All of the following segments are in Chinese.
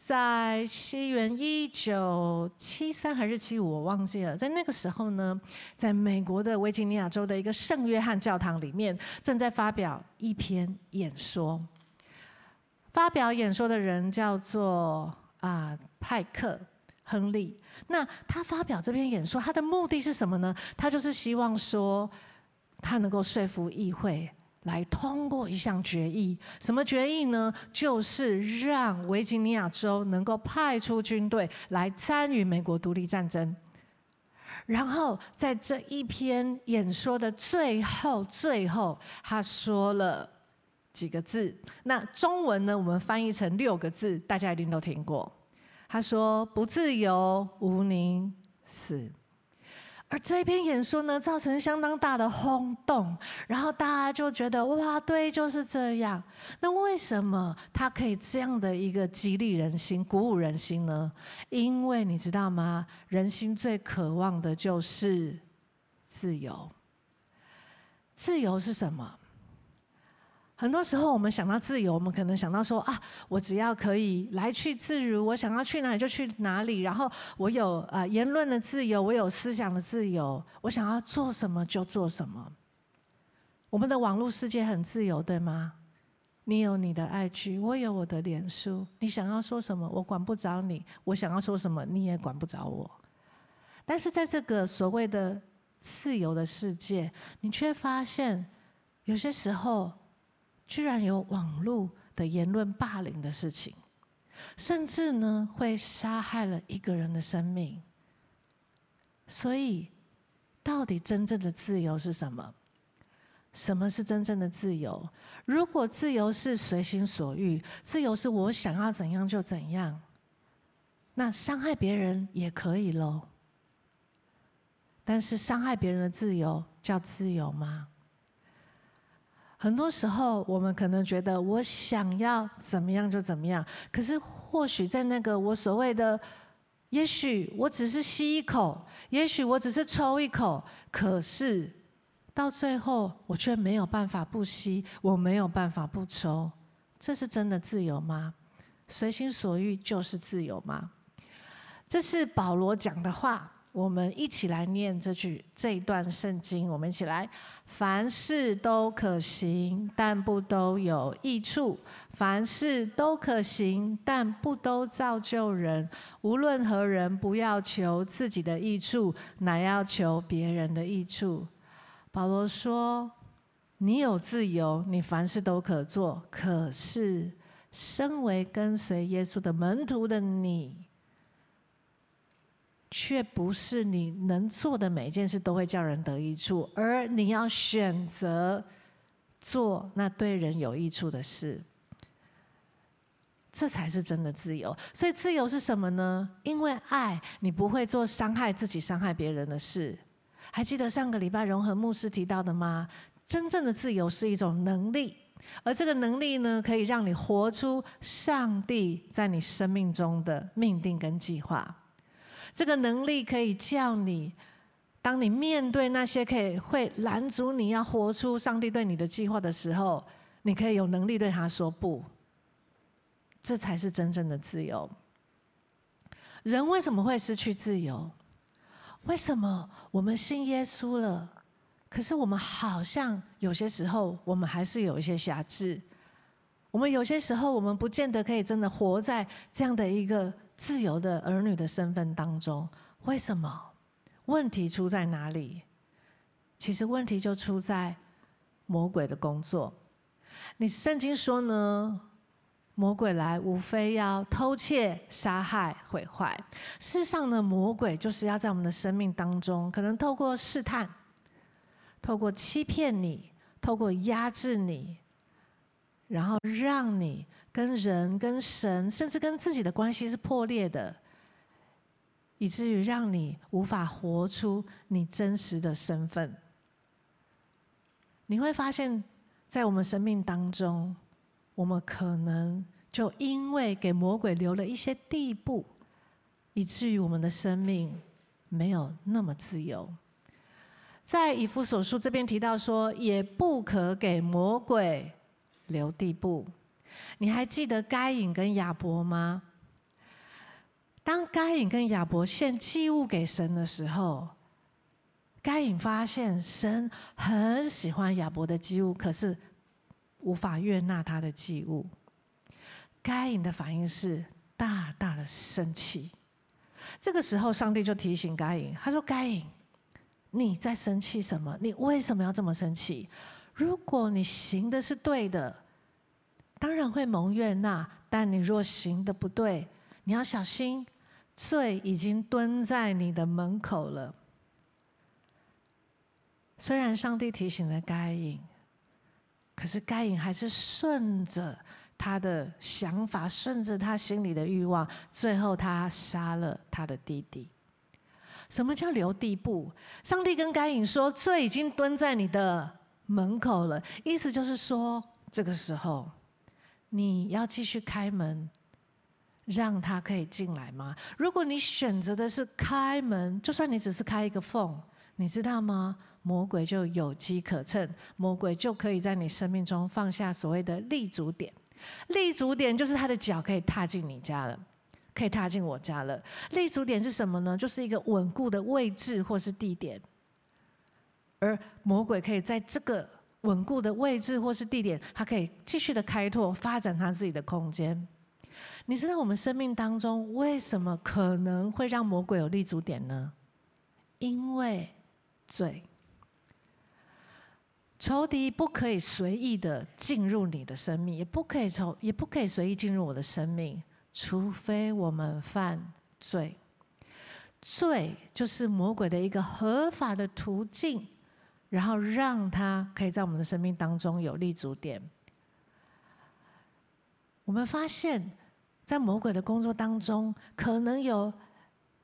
在西元一九七三还是七五，我忘记了。在那个时候呢，在美国的维吉尼亚州的一个圣约翰教堂里面，正在发表一篇演说。发表演说的人叫做啊派克亨利。那他发表这篇演说，他的目的是什么呢？他就是希望说，他能够说服议会。来通过一项决议，什么决议呢？就是让维吉尼亚州能够派出军队来参与美国独立战争。然后在这一篇演说的最后，最后他说了几个字。那中文呢？我们翻译成六个字，大家一定都听过。他说：“不自由，无宁死。”而这篇演说呢，造成相当大的轰动，然后大家就觉得哇，对，就是这样。那为什么他可以这样的一个激励人心、鼓舞人心呢？因为你知道吗？人心最渴望的就是自由。自由是什么？很多时候，我们想到自由，我们可能想到说啊，我只要可以来去自如，我想要去哪里就去哪里，然后我有啊言论的自由，我有思想的自由，我想要做什么就做什么。我们的网络世界很自由，对吗？你有你的 IG，我有我的脸书，你想要说什么，我管不着你；我想要说什么，你也管不着我。但是在这个所谓的自由的世界，你却发现有些时候。居然有网络的言论霸凌的事情，甚至呢会杀害了一个人的生命。所以，到底真正的自由是什么？什么是真正的自由？如果自由是随心所欲，自由是我想要怎样就怎样，那伤害别人也可以喽。但是伤害别人的自由叫自由吗？很多时候，我们可能觉得我想要怎么样就怎么样，可是或许在那个我所谓的，也许我只是吸一口，也许我只是抽一口，可是到最后我却没有办法不吸，我没有办法不抽，这是真的自由吗？随心所欲就是自由吗？这是保罗讲的话。我们一起来念这句这一段圣经，我们一起来：凡事都可行，但不都有益处；凡事都可行，但不都造就人。无论何人，不要求自己的益处，乃要求别人的益处。保罗说：“你有自由，你凡事都可做。可是，身为跟随耶稣的门徒的你。”却不是你能做的每一件事都会叫人得益处，而你要选择做那对人有益处的事，这才是真的自由。所以自由是什么呢？因为爱你不会做伤害自己、伤害别人的事。还记得上个礼拜融合牧师提到的吗？真正的自由是一种能力，而这个能力呢，可以让你活出上帝在你生命中的命定跟计划。这个能力可以叫你，当你面对那些可以会拦阻你要活出上帝对你的计划的时候，你可以有能力对他说不。这才是真正的自由。人为什么会失去自由？为什么我们信耶稣了，可是我们好像有些时候我们还是有一些瑕疵。我们有些时候我们不见得可以真的活在这样的一个。自由的儿女的身份当中，为什么？问题出在哪里？其实问题就出在魔鬼的工作。你圣经说呢？魔鬼来无非要偷窃、杀害、毁坏。世上的，魔鬼就是要在我们的生命当中，可能透过试探，透过欺骗你，透过压制你，然后让你。跟人、跟神，甚至跟自己的关系是破裂的，以至于让你无法活出你真实的身份。你会发现，在我们生命当中，我们可能就因为给魔鬼留了一些地步，以至于我们的生命没有那么自由。在以弗所书这边提到说，也不可给魔鬼留地步。你还记得该隐跟亚伯吗？当该隐跟亚伯献祭物给神的时候，该隐发现神很喜欢亚伯的祭物，可是无法悦纳他的祭物。该隐的反应是大大的生气。这个时候，上帝就提醒该隐，他说：“该隐，你在生气什么？你为什么要这么生气？如果你行的是对的，当然会蒙悦纳；但你若行的不对，你要小心，罪已经蹲在你的门口了。”虽然上帝提醒了该隐，可是该隐还是顺着。他的想法顺着他心里的欲望，最后他杀了他的弟弟。什么叫留地步？上帝跟该隐说：“罪已经蹲在你的门口了。”意思就是说，这个时候你要继续开门，让他可以进来吗？如果你选择的是开门，就算你只是开一个缝，你知道吗？魔鬼就有机可乘，魔鬼就可以在你生命中放下所谓的立足点。立足点就是他的脚可以踏进你家了，可以踏进我家了。立足点是什么呢？就是一个稳固的位置或是地点，而魔鬼可以在这个稳固的位置或是地点，他可以继续的开拓、发展他自己的空间。你知道我们生命当中为什么可能会让魔鬼有立足点呢？因为罪。仇敌不可以随意的进入你的生命，也不可以从，也不可以随意进入我的生命，除非我们犯罪。罪就是魔鬼的一个合法的途径，然后让他可以在我们的生命当中有立足点。我们发现，在魔鬼的工作当中，可能有。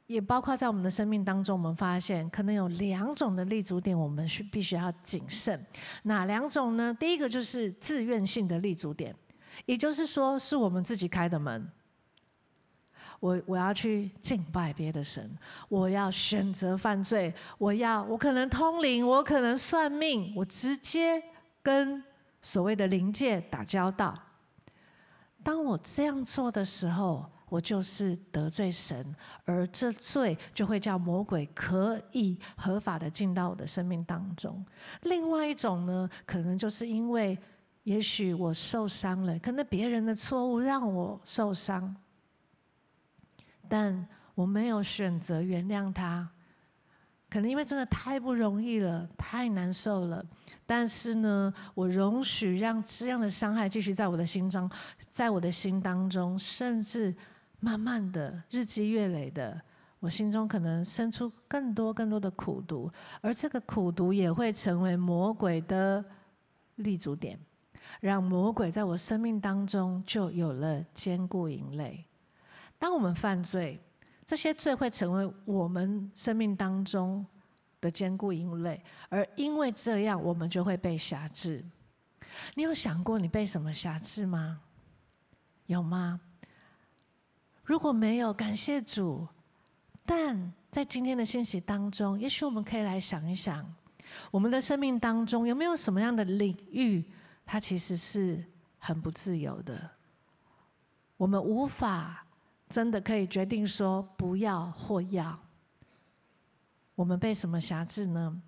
也包括在我们的生命当中，我们发现可能有两种的立足点，我们是必须要谨慎。哪两种呢？第一个就是自愿性的立足点，也就是说是我们自己开的门。我我要去敬拜别的神，我要选择犯罪，我要我可能通灵，我可能算命，我直接跟所谓的灵界打交道。当我这样做的时候，我就是得罪神，而这罪就会叫魔鬼可以合法的进到我的生命当中。另外一种呢，可能就是因为也许我受伤了，可能别人的错误让我受伤，但我没有选择原谅他，可能因为真的太不容易了，太难受了。但是呢，我容许让这样的伤害继续在我的心中，在我的心当中，甚至。慢慢的，日积月累的，我心中可能生出更多更多的苦毒，而这个苦毒也会成为魔鬼的立足点，让魔鬼在我生命当中就有了坚固营垒。当我们犯罪，这些罪会成为我们生命当中的坚固营垒，而因为这样，我们就会被辖制。你有想过你被什么辖制吗？有吗？如果没有，感谢主。但在今天的信息当中，也许我们可以来想一想，我们的生命当中有没有什么样的领域，它其实是很不自由的。我们无法真的可以决定说不要或要。我们被什么辖制呢？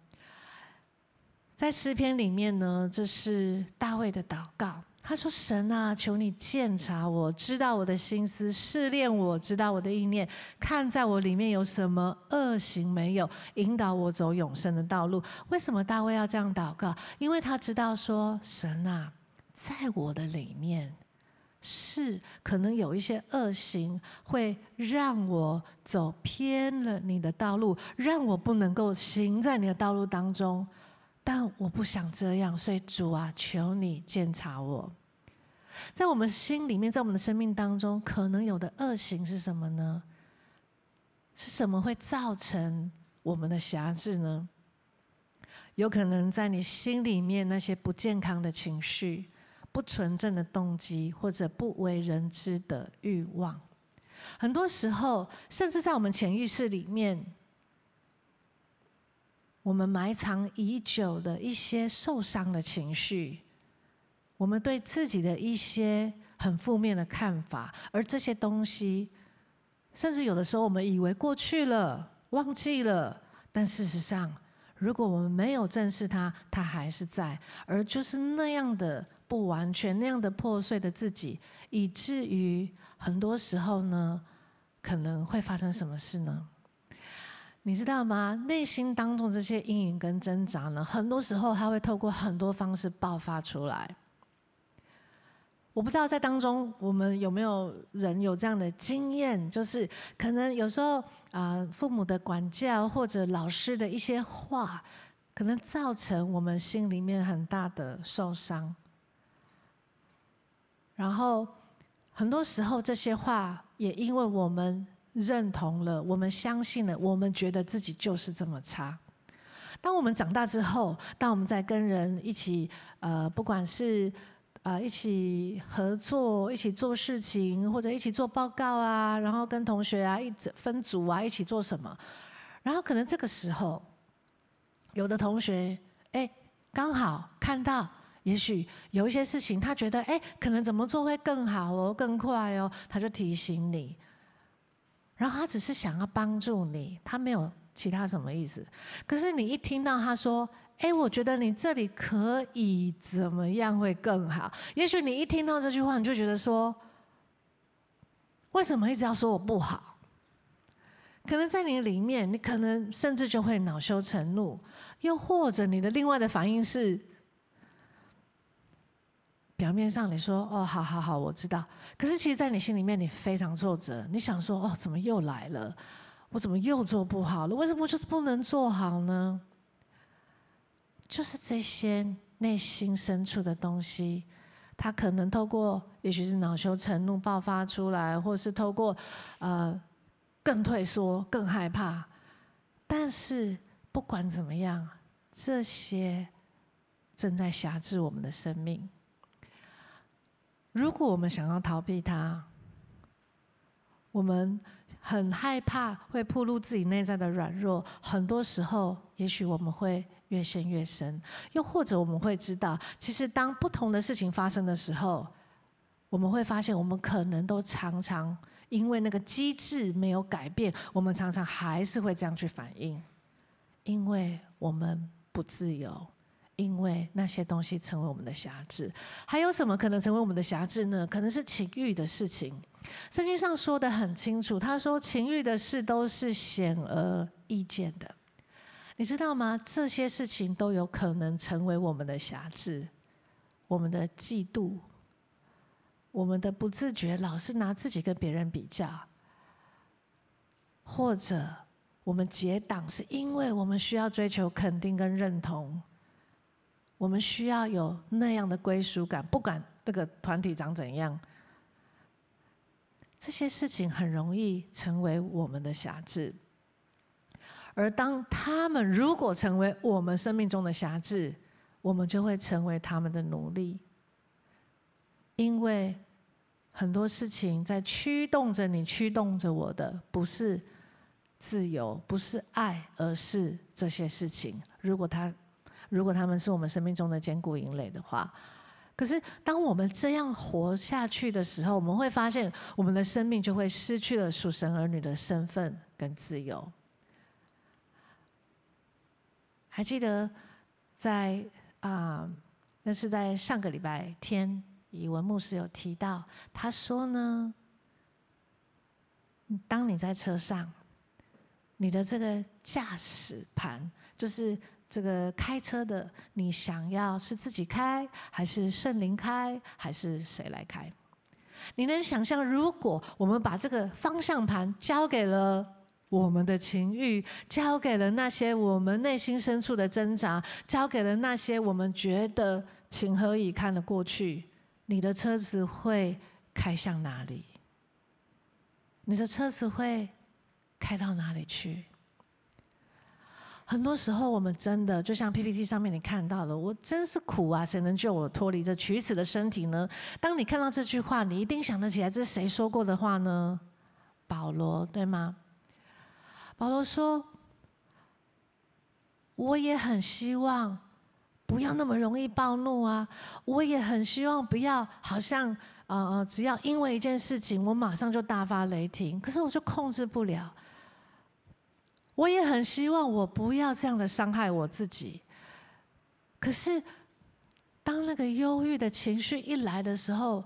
在诗篇里面呢，这是大卫的祷告。他说：“神啊，求你鉴察我，知道我的心思，试炼我，知道我的意念，看在我里面有什么恶行没有，引导我走永生的道路。”为什么大卫要这样祷告？因为他知道说，神啊，在我的里面是可能有一些恶行，会让我走偏了你的道路，让我不能够行在你的道路当中。但我不想这样，所以主啊，求你鉴察我。在我们心里面，在我们的生命当中，可能有的恶行是什么呢？是什么会造成我们的辖制呢？有可能在你心里面那些不健康的情绪、不纯正的动机，或者不为人知的欲望。很多时候，甚至在我们潜意识里面。我们埋藏已久的一些受伤的情绪，我们对自己的一些很负面的看法，而这些东西甚至有的时候我们以为过去了，忘记了，但事实上，如果我们没有正视它，它还是在，而就是那样的不完全，那样的破碎的自己，以至于很多时候呢，可能会发生什么事呢？你知道吗？内心当中这些阴影跟挣扎呢，很多时候它会透过很多方式爆发出来。我不知道在当中我们有没有人有这样的经验，就是可能有时候啊、父母的管教或者老师的一些话，可能造成我们心里面很大的受伤。然后很多时候这些话也因为我们认同了，我们相信了，我们觉得自己就是这么差。当我们长大之后，当我们在跟人一起呃，不管是啊，一起合作，一起做事情，或者一起做报告啊，然后跟同学啊一直分组啊，一起做什么？然后可能这个时候，有的同学哎，刚好看到，也许有一些事情，他觉得哎，可能怎么做会更好哦，更快哦，他就提醒你。然后他只是想要帮助你，他没有其他什么意思。可是你一听到他说，哎，我觉得你这里可以怎么样会更好？也许你一听到这句话，你就觉得说，为什么一直要说我不好？可能在你里面，你可能甚至就会恼羞成怒，又或者你的另外的反应是，表面上你说哦，好好好，我知道。可是其实，在你心里面，你非常挫折，你想说哦，怎么又来了？我怎么又做不好了？为什么就是不能做好呢？就是这些内心深处的东西，它可能透过，也许是恼羞成怒爆发出来，或是透过，呃，更退缩、更害怕。但是不管怎么样，这些正在辖制我们的生命。如果我们想要逃避它，我们很害怕会暴露自己内在的软弱，很多时候，也许我们会。越陷越深，又或者我们会知道，其实当不同的事情发生的时候，我们会发现，我们可能都常常因为那个机制没有改变，我们常常还是会这样去反应，因为我们不自由，因为那些东西成为我们的辖制。还有什么可能成为我们的辖制呢？可能是情欲的事情。圣经上说得很清楚，他说情欲的事都是显而易见的。你知道吗？这些事情都有可能成为我们的辖制，我们的嫉妒，我们的不自觉，老是拿自己跟别人比较，或者我们结党是因为我们需要追求肯定跟认同，我们需要有那样的归属感，不管这个团体长怎样，这些事情很容易成为我们的辖制。而当他们如果成为我们生命中的辖制，我们就会成为他们的奴隶。因为很多事情在驱动着你，驱动着我的，不是自由，不是爱，而是这些事情。如果他，如果他们是我们生命中的坚固营垒的话，可是当我们这样活下去的时候，我们会发现，我们的生命就会失去了属神儿女的身份跟自由。还记得在啊、那是在上个礼拜天，以文牧师有提到，他说呢，当你在车上，你的这个驾驶盘，就是这个开车的，你想要是自己开，还是圣灵开，还是谁来开？你能想象，如果我们把这个方向盘交给了？我们的情欲交给了那些我们内心深处的挣扎，交给了那些我们觉得情何以堪的过去。你的车子会开向哪里？你的车子会开到哪里去？很多时候，我们真的就像 PPT 上面你看到的，我真是苦啊！谁能救我脱离这取死的身体呢？当你看到这句话，你一定想得起来，这是谁说过的话呢？保罗，对吗？保罗说：“我也很希望不要那么容易暴怒啊，我也很希望不要好像呃呃，只要因为一件事情，我马上就大发雷霆，可是我就控制不了。我也很希望我不要这样的伤害我自己，可是当那个忧郁的情绪一来的时候，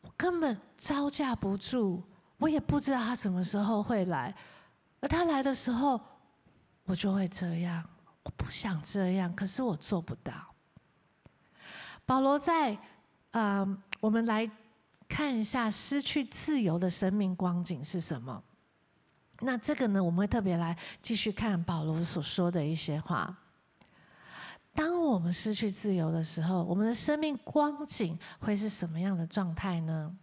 我根本招架不住，我也不知道他什么时候会来，而他来的时候，我就会这样。我不想这样，可是我做不到。保罗在，嗯、呃，我们来看一下失去自由的生命光景是什么。那这个呢，我们会特别来继续看保罗所说的一些话。当我们失去自由的时候，我们的生命光景会是什么样的状态呢？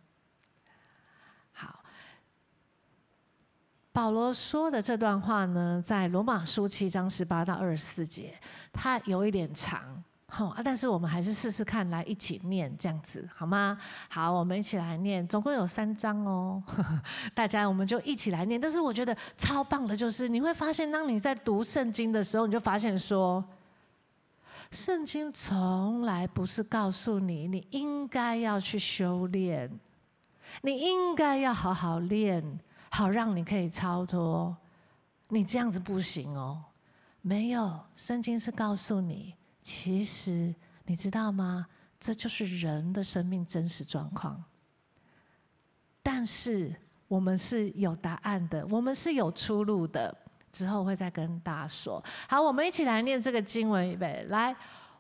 保罗说的这段话呢，在罗马书七章十八到二十四节，它有一点长。好啊，但是我们还是试试看，来一起念这样子好吗？好，我们一起来念，总共有三章哦。大家我们就一起来念。但是我觉得超棒的就是，你会发现，当你在读圣经的时候，你就发现说，圣经从来不是告诉你你应该要去修炼，你应该要好好练，好让你可以超脱。你这样子不行哦，没有，圣经是告诉你。其实你知道吗？这就是人的生命真实状况。但是我们是有答案的，我们是有出路的。之后会再跟大家说。好，我们一起来念这个经文，预备来。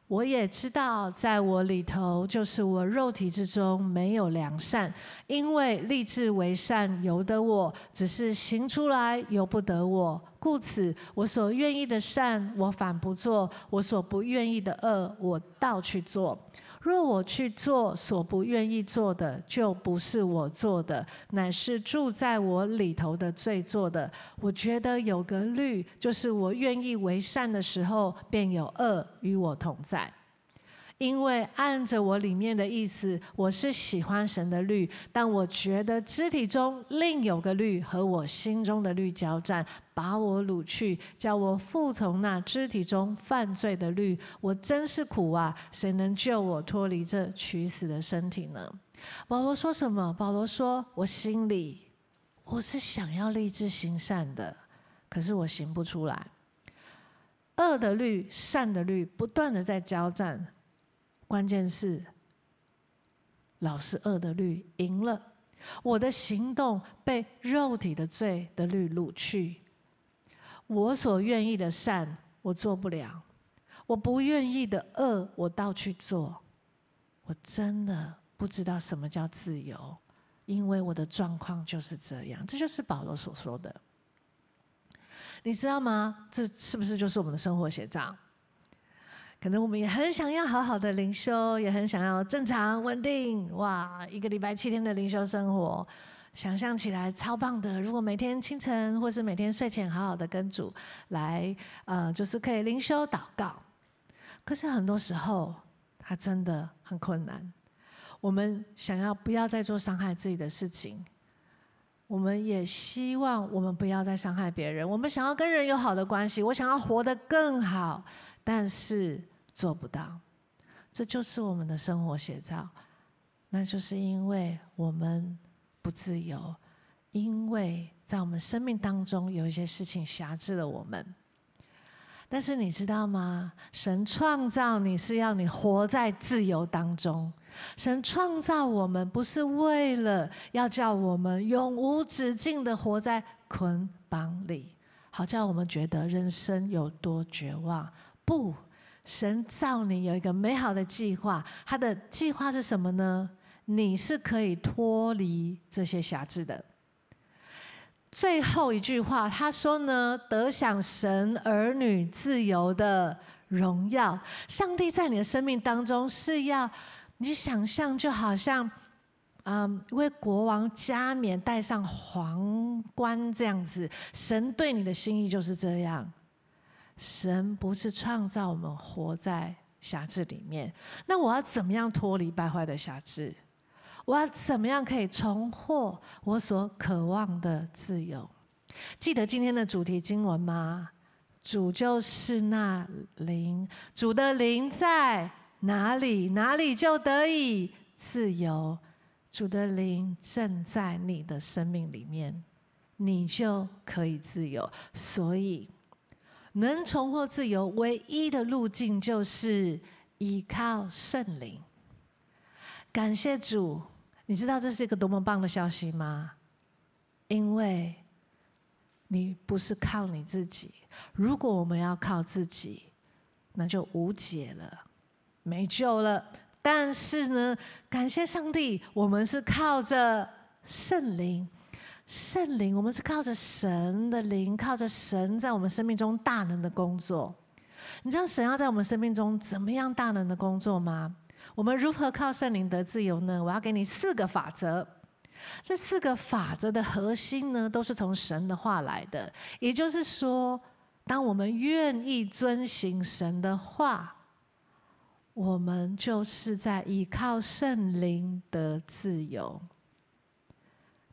我也知道，在我里头，就是我肉体之中没有良善，因为立志为善由得我，只是行出来由不得我。故此，我所愿意的善，我反不做；我所不愿意的恶，我倒去做。若我去做所不愿意做的，就不是我做的，乃是住在我里头的罪做的。我觉得有个律，就是我愿意为善的时候，便有恶与我同在。因为按着我里面的意思，我是喜欢神的律，但我觉得肢体中另有个律和我心中的律交战，把我掳去，叫我服从那肢体中犯罪的律。我真是苦啊！谁能救我脱离这取死的身体呢？保罗说什么？保罗说：“我心里我是想要立志行善的，可是我行不出来。恶的律、善的律不断的在交战。”关键是，老是恶的律赢了，我的行动被肉体的罪的律掳去，我所愿意的善我做不了，我不愿意的恶我倒去做，我真的不知道什么叫自由，因为我的状况就是这样，这就是保罗所说的，你知道吗？这是不是就是我们的生活写照？可能我们也很想要好好的灵修，也很想要正常稳定。哇，一个礼拜七天的灵修生活，想象起来超棒的。如果每天清晨或是每天睡前好好的跟主来，呃，就是可以灵修祷告。可是很多时候，它真的很困难。我们想要不要再做伤害自己的事情，我们也希望我们不要再伤害别人。我们想要跟人有好的关系，我想要活得更好，但是。做不到，这就是我们的生活写照。那就是因为我们不自由，因为在我们生命当中有一些事情辖制了我们。但是你知道吗？神创造你是要你活在自由当中。神创造我们不是为了要叫我们永无止境的活在捆绑里，好叫我们觉得人生有多绝望。不。神造你有一个美好的计划，他的计划是什么呢？你是可以脱离这些辖制的。最后一句话，他说呢：“得享神儿女自由的荣耀。”上帝在你的生命当中是要你想象，就好像，嗯，为国王加冕戴上皇冠这样子。神对你的心意就是这样。神不是创造我们活在辖制里面，那我要怎么样脱离败坏的辖制？我要怎么样可以重获我所渴望的自由？记得今天的主题经文吗？主就是那灵，主的灵在哪里，哪里就得以自由。主的灵正在你的生命里面，你就可以自由。所以，能重获自由唯一的路径就是依靠圣灵。感谢主，你知道这是一个多么棒的消息吗？因为你不是靠你自己。如果我们要靠自己，那就无解了，没救了。但是呢，感谢上帝，我们是靠着圣灵，圣灵，我们是靠着神的灵，靠着神在我们生命中大能的工作。你知道神要在我们生命中怎么样大能的工作吗？我们如何靠圣灵得自由呢？我要给你四个法则。这四个法则的核心呢，都是从神的话来的。也就是说，当我们愿意遵行神的话。我们就是在依靠圣灵得自由。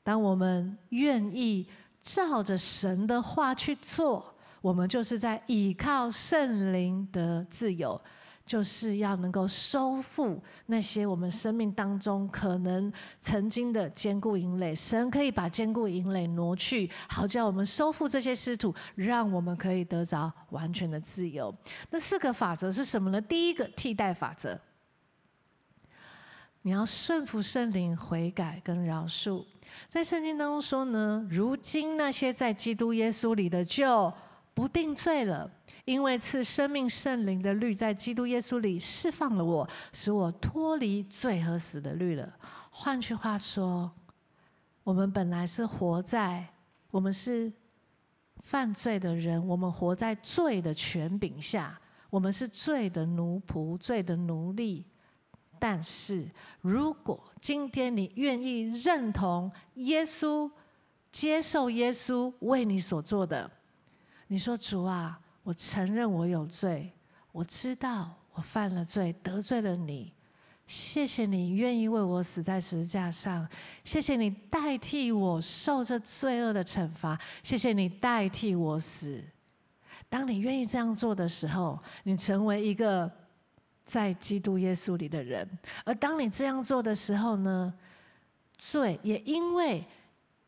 当我们愿意照着神的话去做，我们就是在依靠圣灵的自由。就是要能够收复那些我们生命当中可能曾经的坚固营垒，神可以把坚固营垒挪去，好叫我们收复这些失土，让我们可以得着完全的自由。那四个法则是什么呢？第一个替代法则，你要顺服圣灵，悔改跟饶恕。在圣经当中说呢，如今那些在基督耶稣里的就不定罪了。因为赐生命圣灵的律在基督耶稣里释放了我，使我脱离罪和死的律了。换句话说，我们本来是活在，我们是犯罪的人，我们活在罪的权柄下，我们是罪的奴仆、罪的奴隶。但是如果今天你愿意认同耶稣，接受耶稣为你所做的，你说主啊。我承认我有罪，我知道我犯了罪，得罪了你。谢谢你愿意为我死在十字架上，谢谢你代替我受这罪恶的惩罚，谢谢你代替我死。当你愿意这样做的时候，你成为一个在基督耶稣里的人。而当你这样做的时候呢，罪也因为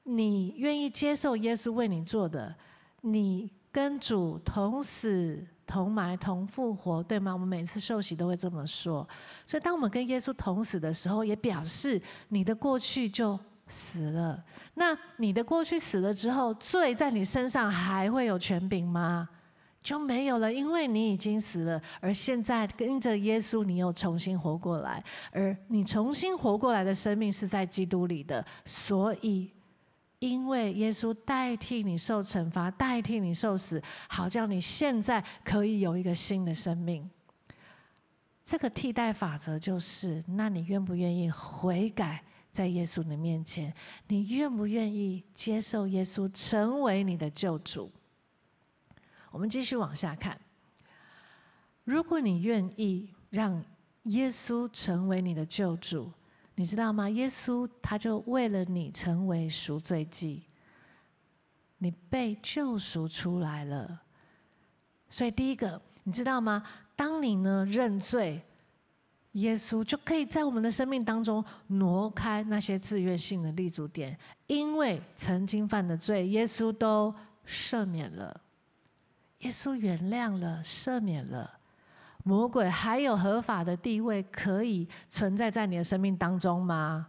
你愿意接受耶稣为你做的，你。跟主同死、同埋、同复活，对吗？我们每次受洗都会这么说。所以，当我们跟耶稣同死的时候，也表示你的过去就死了。那你的过去死了之后，罪在你身上还会有权柄吗？就没有了，因为你已经死了。而现在跟着耶稣，你又重新活过来。而你重新活过来的生命是在基督里的，所以。因为耶稣代替你受惩罚，代替你受死，好叫你现在可以有一个新的生命。这个替代法则就是：那你愿不愿意悔改，在耶稣的面前？你愿不愿意接受耶稣成为你的救主？我们继续往下看。如果你愿意让耶稣成为你的救主，你知道吗？耶稣他就为了你成为赎罪祭，你被救赎出来了。所以第一个，你知道吗？当你呢认罪，耶稣就可以在我们的生命当中挪开那些自愿性的立足点，因为曾经犯的罪，耶稣都赦免了，耶稣原谅了，赦免了。魔鬼还有合法的地位可以存在在你的生命当中吗？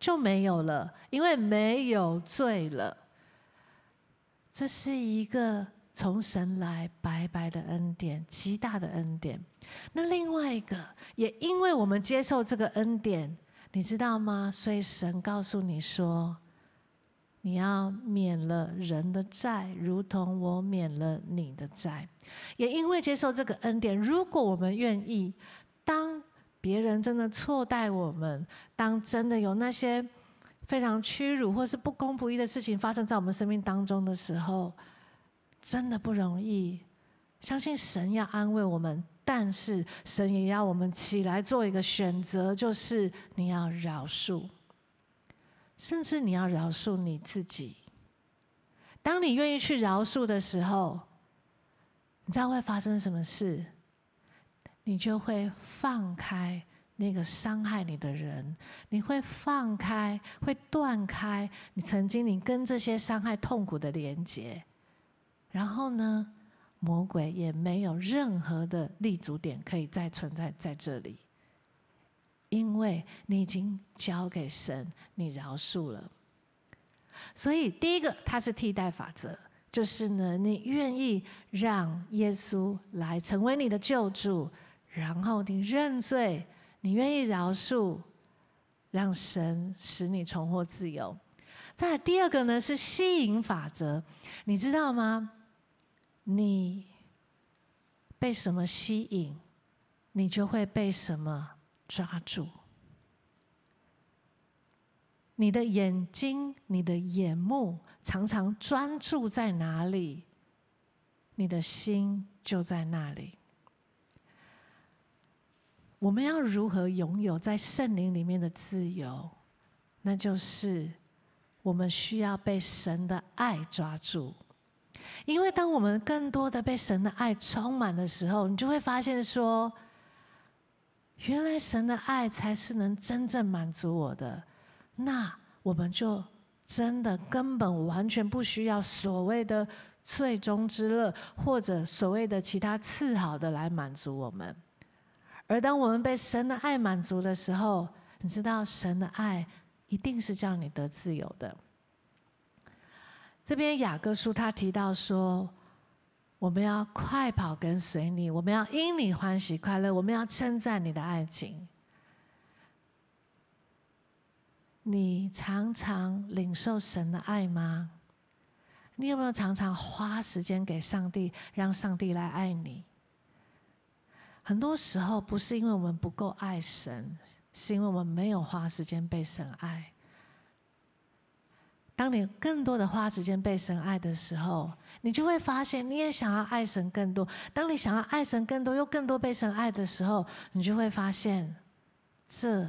就没有了，因为没有罪了。这是一个从神来白白的恩典，极大的恩典。那另外一个，也因为我们接受这个恩典，你知道吗？所以神告诉你说。你要免了人的债，如同我免了你的债。也因为接受这个恩典，如果我们愿意，当别人真的错待我们，当真的有那些非常屈辱或是不公不义的事情发生在我们生命当中的时候，真的不容易。相信神要安慰我们，但是神也要我们起来做一个选择，就是你要饶恕。甚至你要饶恕你自己。当你愿意去饶恕的时候，你知道会发生什么事？你就会放开那个伤害你的人，你会放开，会断开你曾经你跟这些伤害痛苦的连接，然后呢，魔鬼也没有任何的立足点可以再存在在这里，因为你已经交给神，你饶恕了。所以第一个，它是替代法则，就是呢，你愿意让耶稣来成为你的救主，然后你认罪。你愿意饶恕，让神使你重获自由。再第二个呢，是吸引法则，你知道吗？你被什么吸引，你就会被什么抓住。你的眼睛、你的眼目常常专注在哪里，你的心就在那里。我们要如何拥有在圣灵里面的自由？那就是我们需要被神的爱抓住。因为当我们更多的被神的爱充满的时候，你就会发现说，原来神的爱才是能真正满足我的。那我们就真的根本完全不需要所谓的最终之乐，或者所谓的其他次好的来满足我们。而当我们被神的爱满足的时候，你知道神的爱一定是叫你得自由的。这边雅各书他提到说，我们要快跑跟随你，我们要因你欢喜快乐，我们要称赞你的爱情。你常常领受神的爱吗？你有没有常常花时间给上帝，让上帝来爱你？很多时候不是因为我们不够爱神，是因为我们没有花时间被神爱。当你更多的花时间被神爱的时候，你就会发现你也想要爱神更多。当你想要爱神更多，又更多被神爱的时候，你就会发现，这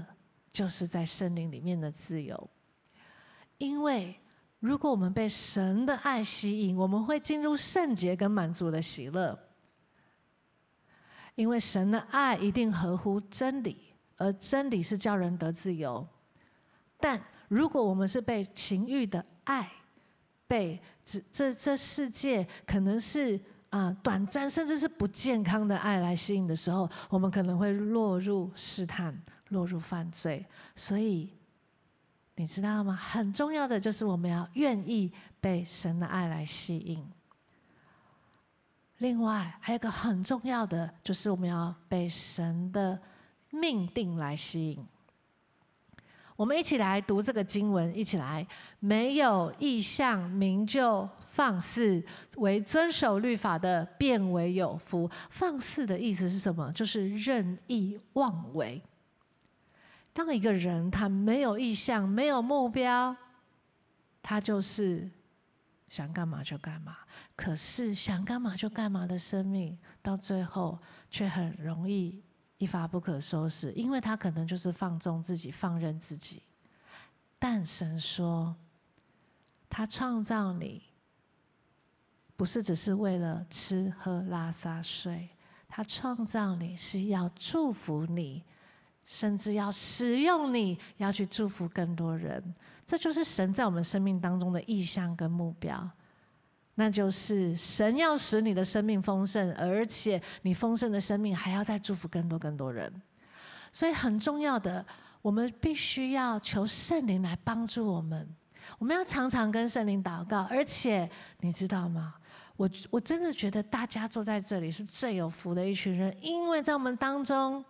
就是在圣灵里面的自由。因为如果我们被神的爱吸引，我们会进入圣洁跟满足的喜乐。因为神的爱一定合乎真理，而真理是叫人得自由。但如果我们是被情欲的爱，被这这这世界可能是啊、短暂甚至是不健康的爱来吸引的时候，我们可能会落入试探，落入犯罪。所以你知道吗？很重要的就是我们要愿意被神的爱来吸引。另外，还有一个很重要的，就是我们要被神的命定来吸引。我们一起来读这个经文，一起来。没有意向，名就放肆；为遵守律法的，便为有福。放肆的意思是什么？就是任意妄为。当一个人他没有意向，没有目标，他就是。想干嘛就干嘛，可是想干嘛就干嘛的生命，到最后却很容易一发不可收拾，因为他可能就是放纵自己，放任自己。但神说，他创造你，不是只是为了吃喝拉撒睡，他创造你是要祝福你，甚至要使用你，要去祝福更多人。这就是神在我们生命当中的意向跟目标，那就是神要使你的生命丰盛，而且你丰盛的生命还要再祝福更多更多人。所以很重要的，我们必须要求圣灵来帮助我们。我们要常常跟圣灵祷告，而且你知道吗？我我真的觉得大家坐在这里是最有福的一群人，因为在我们当中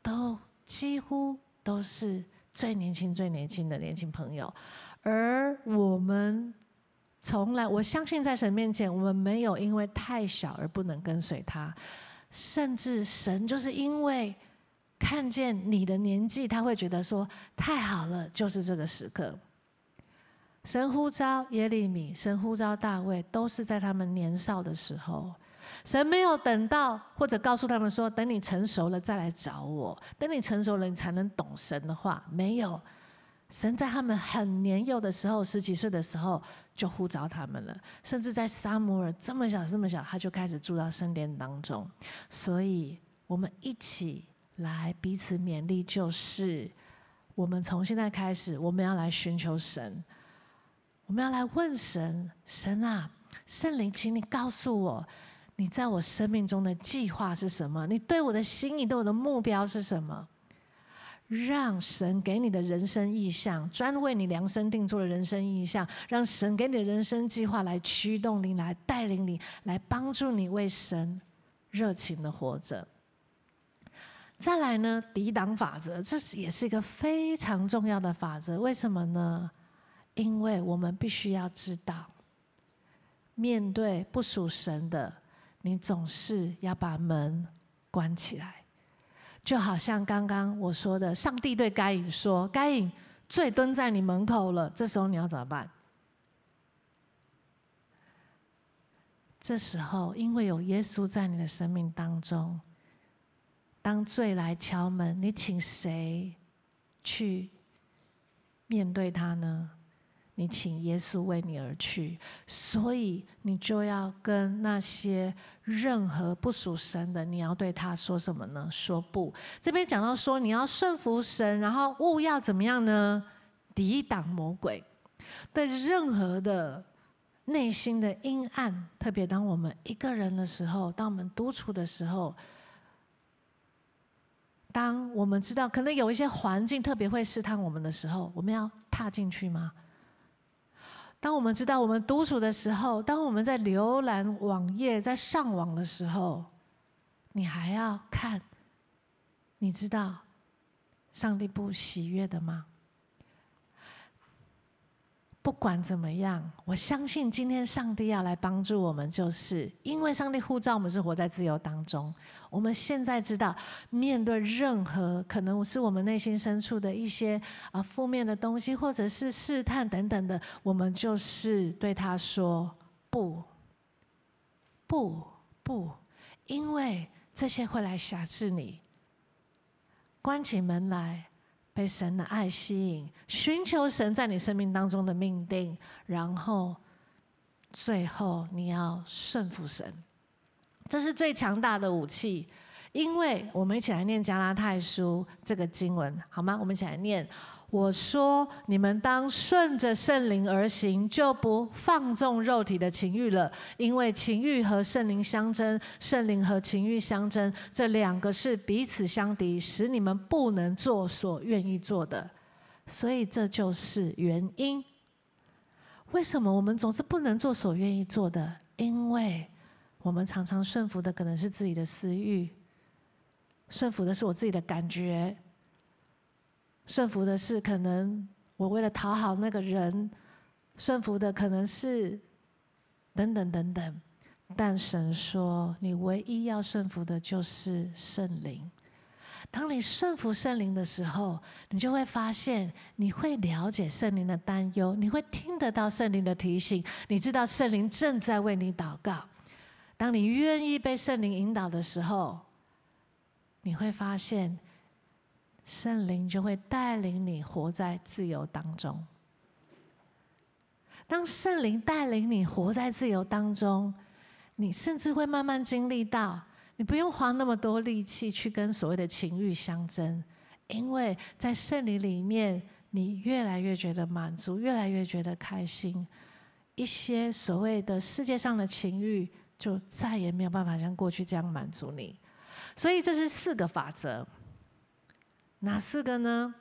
都几乎都是。最年轻、最年轻的年轻朋友，而我们从来，我相信在神面前，我们没有因为太小而不能跟随他，甚至神就是因为看见你的年纪，他会觉得说太好了，就是这个时刻。神呼召耶利米，神呼召大卫，都是在他们年少的时候。神没有等到，或者告诉他们说：“等你成熟了再来找我。等你成熟了，你才能懂神的话。”没有，神在他们很年幼的时候，十几岁的时候就呼召他们了。甚至在撒母耳这么小、这么小，他就开始住到圣殿当中。所以，我们一起来彼此勉励，就是我们从现在开始，我们要来寻求神，我们要来问神：神啊，圣灵，请你告诉我，你在我生命中的计划是什么？你对我的心意、对我的目标是什么？让神给你的人生意向，专为你量身定做的人生意向，让神给你的人生计划来驱动你，来带领你，来帮助你为神热情的活着。再来呢，抵挡法则，这是也是一个非常重要的法则。为什么呢？因为我们必须要知道，面对不属神的，你总是要把门关起来。就好像刚刚我说的，上帝对该隐说：“该隐，罪蹲在你门口了。”这时候你要怎么办？这时候，因为有耶稣在你的生命当中。当罪来敲门，你请谁去面对他呢？你请耶稣为你而去，所以你就要跟那些任何不属神的，你要对他说什么呢？说不。这边讲到说，你要顺服神，然后务要怎么样呢？抵挡魔鬼。对任何的内心的阴暗，特别当我们一个人的时候，当我们独处的时候。当我们知道可能有一些环境特别会试探我们的时候，我们要踏进去吗？当我们知道我们独处的时候，当我们在浏览网页、在上网的时候，你还要看？你知道上帝不喜悦的吗？不管怎么样，我相信今天上帝要来帮助我们，就是因为上帝呼召我们是活在自由当中。我们现在知道，面对任何可能是我们内心深处的一些啊负面的东西，或者是试探等等的，我们就是对他说不，不，不，因为这些会来辖制你。关起门来。被神的爱吸引，寻求神在你生命当中的命定，然后最后你要顺服神，这是最强大的武器。因为我们一起来念加拉太书这个经文，好吗？我们一起来念。我说：你们当顺着圣灵而行，就不放纵肉体的情欲了。因为情欲和圣灵相争，圣灵和情欲相争，这两个是彼此相敌，使你们不能做所愿意做的。所以这就是原因。为什么我们总是不能做所愿意做的？因为我们常常顺服的可能是自己的私欲，顺服的是我自己的感觉。顺服的是可能我为了讨好那个人，顺服的可能是等等等等，但神说，你唯一要顺服的就是圣灵。当你顺服圣灵的时候，你就会发现，你会了解圣灵的担忧，你会听得到圣灵的提醒，你知道圣灵正在为你祷告。当你愿意被圣灵引导的时候，你会发现。圣灵就会带领你活在自由当中。当圣灵带领你活在自由当中，你甚至会慢慢经历到，你不用花那么多力气去跟所谓的情欲相争，因为在圣灵里面，你越来越觉得满足，越来越觉得开心。一些所谓的世界上的情欲，就再也没有办法像过去这样满足你。所以，这是四个法则。哪四个呢？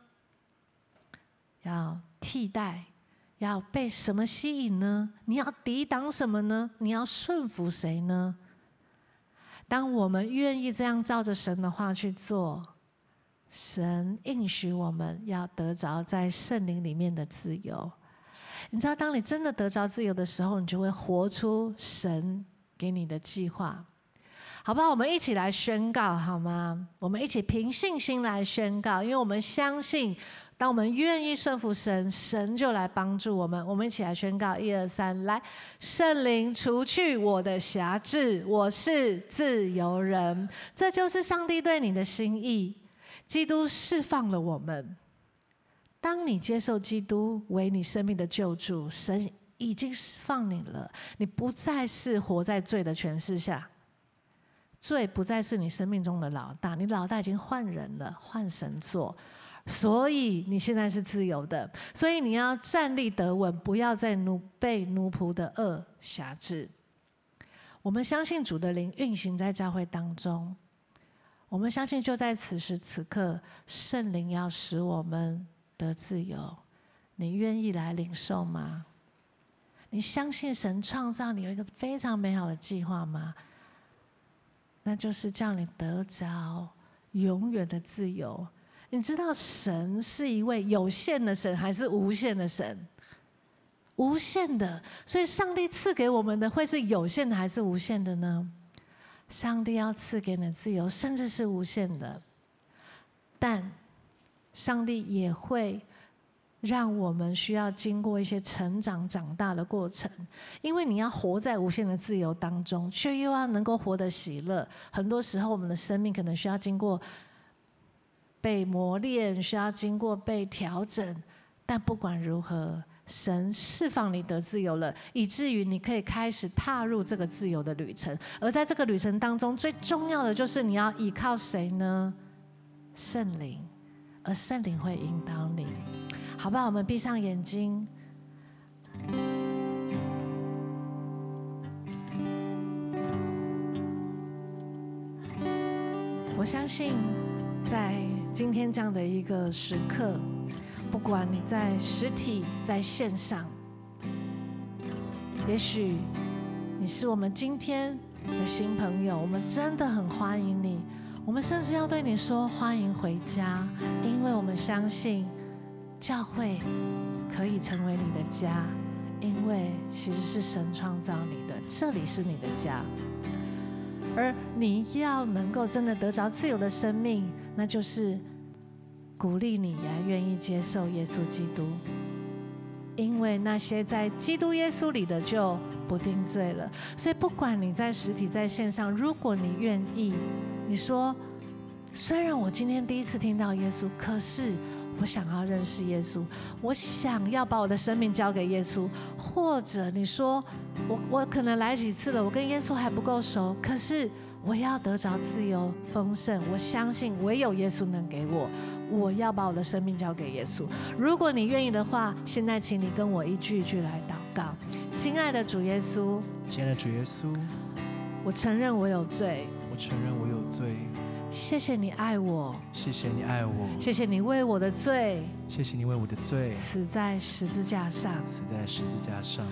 要替代，要被什么吸引呢？你要抵挡什么呢？你要顺服谁呢？当我们愿意这样照着神的话去做，神应许我们要得着在圣灵里面的自由。你知道，当你真的得着自由的时候，你就会活出神给你的计划。好不好？我们一起来宣告好吗？我们一起凭信心来宣告，因为我们相信，当我们愿意顺服神，神就来帮助我们。我们一起来宣告：一二三，来！圣灵除去我的辖制，我是自由人。这就是上帝对你的心意。基督释放了我们。当你接受基督为你生命的救主，神已经释放你了。你不再是活在罪的权势下。罪不再是你生命中的老大，你老大已经换人了，换神做，所以你现在是自由的。所以你要站立得稳，不要再奴被奴仆的恶挟制。我们相信主的灵运行在教会当中，我们相信就在此时此刻，圣灵要使我们得自由。你愿意来领受吗？你相信神创造你有一个非常美好的计划吗？那就是叫你得着永远的自由。你知道神是一位有限的神，还是无限的神？无限的。所以上帝赐给我们的会是有限的，还是无限的呢？上帝要赐给你自由，甚至是无限的。但上帝也会。让我们需要经过一些成长、长大的过程，因为你要活在无限的自由当中，却又要能够活得喜乐。很多时候，我们的生命可能需要经过被磨练，需要经过被调整。但不管如何，神释放你得自由了，以至于你可以开始踏入这个自由的旅程。而在这个旅程当中，最重要的就是你要依靠谁呢？圣灵，而圣灵会引导你。好吧？我们闭上眼睛。我相信，在今天这样的一个时刻，不管你在实体、在线上，也许你是我们今天的新朋友，我们真的很欢迎你。我们甚至要对你说：欢迎回家，因为我们相信。教会可以成为你的家，因为其实是神创造你的，这里是你的家。而你要能够真的得着自由的生命，那就是鼓励你呀，愿意接受耶稣基督，因为那些在基督耶稣里的就不定罪了。所以不管你在实体在线上，如果你愿意，你说，虽然我今天第一次听到耶稣，可是。我想要认识耶稣，我想要把我的生命交给耶稣。或者你说，我我可能来几次了，我跟耶稣还不够熟，可是我要得着自由丰盛，我相信唯有耶稣能给我。我要把我的生命交给耶稣。如果你愿意的话，现在请你跟我一句一句来祷告。亲爱的主耶稣，亲爱的主耶稣，我承认我有罪，我承认我有罪。谢谢你爱我，谢谢你爱我，谢谢你为我的罪，谢谢你为我的罪死在十字架上，死在十字架上。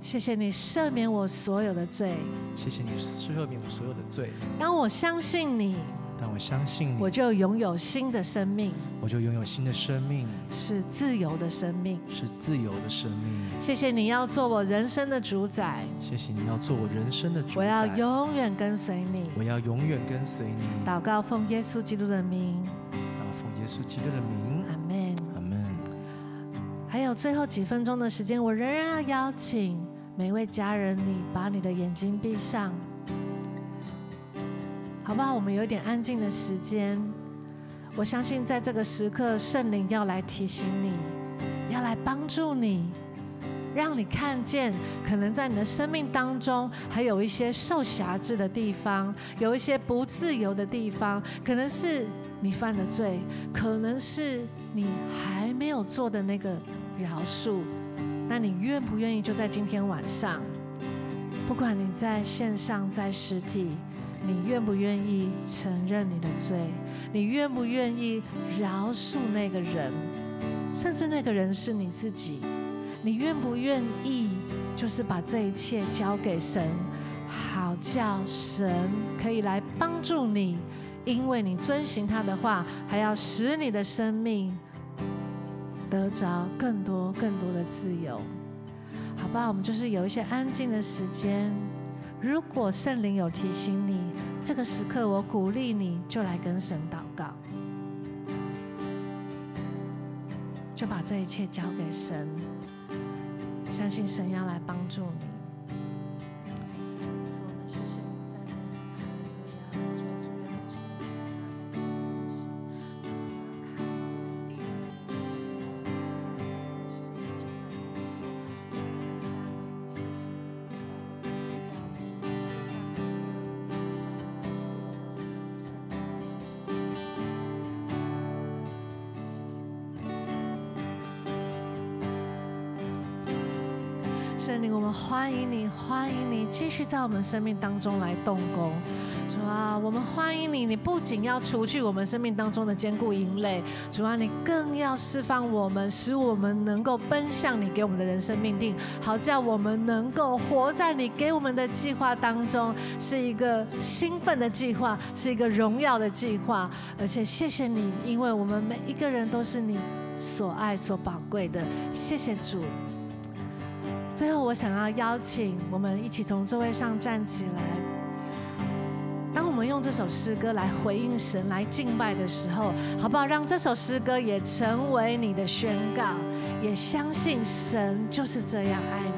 谢谢你赦免我所有的罪，谢谢你赦免我所有的罪。当我相信你。但我相信你，我就拥有新的生命。我就拥有新的生命，是自由的生命，是自由的生命。谢谢你要做我人生的主宰，谢谢你要做我人生的主宰。我要永远跟随你，我要永远跟随你。祷告奉耶稣基督的名，啊，奉耶稣基督的名，阿门，阿门。还有最后几分钟的时间，我仍然要邀请每位家人，你把你的眼睛闭上。好不好？我们有一点安静的时间。我相信在这个时刻，圣灵要来提醒你，要来帮助你，让你看见，可能在你的生命当中还有一些受辖制的地方，有一些不自由的地方，可能是你犯的罪，可能是你还没有做的那个饶恕。那你愿不愿意就在今天晚上，不管你在线上，在实体。你愿不愿意承认你的罪？你愿不愿意饶恕那个人？甚至那个人是你自己？你愿不愿意就是把这一切交给神，好叫神可以来帮助你？因为你遵行他的话，还要使你的生命得着更多更多的自由，好吧？我们就是有一些安静的时间。如果圣灵有提醒你，这个时刻我鼓励你，就来跟神祷告，就把这一切交给神，相信神要来帮助你。圣灵，我们欢迎你，欢迎你继续在我们生命当中来动工。主啊，我们欢迎你，你不仅要除去我们生命当中的坚固营垒，主啊，你更要释放我们，使我们能够奔向你给我们的人生命定，好叫我们能够活在你给我们的计划当中，是一个兴奋的计划，是一个荣耀的计划。而且谢谢你，因为我们每一个人都是你所爱、所宝贵的。谢谢主。最后，我想要邀请我们一起从座位上站起来。当我们用这首诗歌来回应神、来敬拜的时候，好不好？让这首诗歌也成为你的宣告，也相信神就是这样爱你。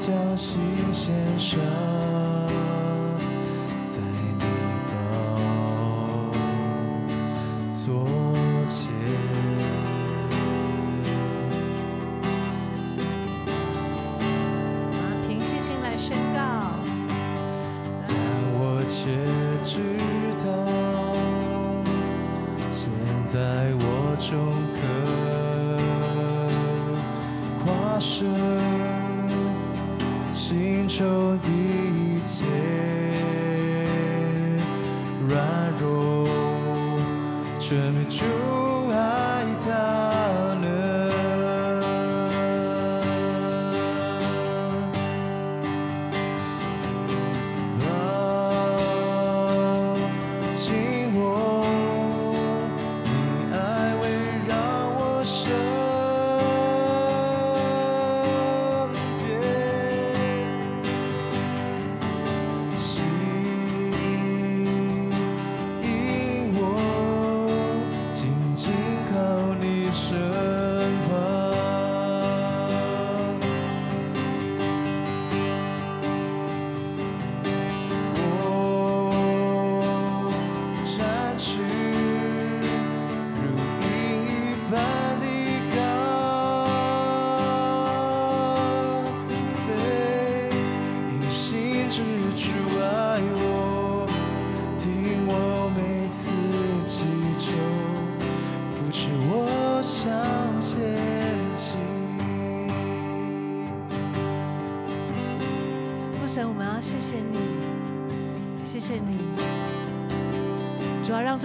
叫西先生。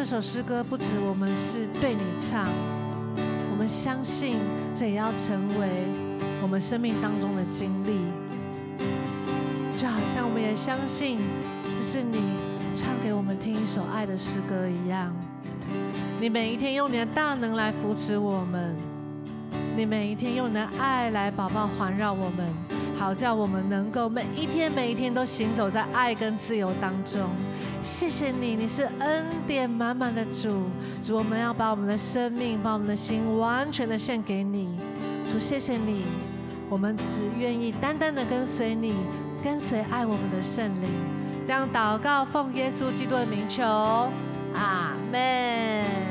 这首诗歌不止我们是对你唱，我们相信这也要成为我们生命当中的经历。就好像我们也相信这是你唱给我们听一首爱的诗歌一样。你每一天用你的大能来扶持我们，你每一天用你的爱来宝宝环绕我们，好叫我们能够每一天每一天都行走在爱跟自由当中。谢谢你，你是恩典满满的主。主，我们要把我们的生命、把我们的心完全的献给你。主，谢谢你，我们只愿意单单的跟随你，跟随爱我们的圣灵。这样祷告，奉耶稣基督的名求，阿门。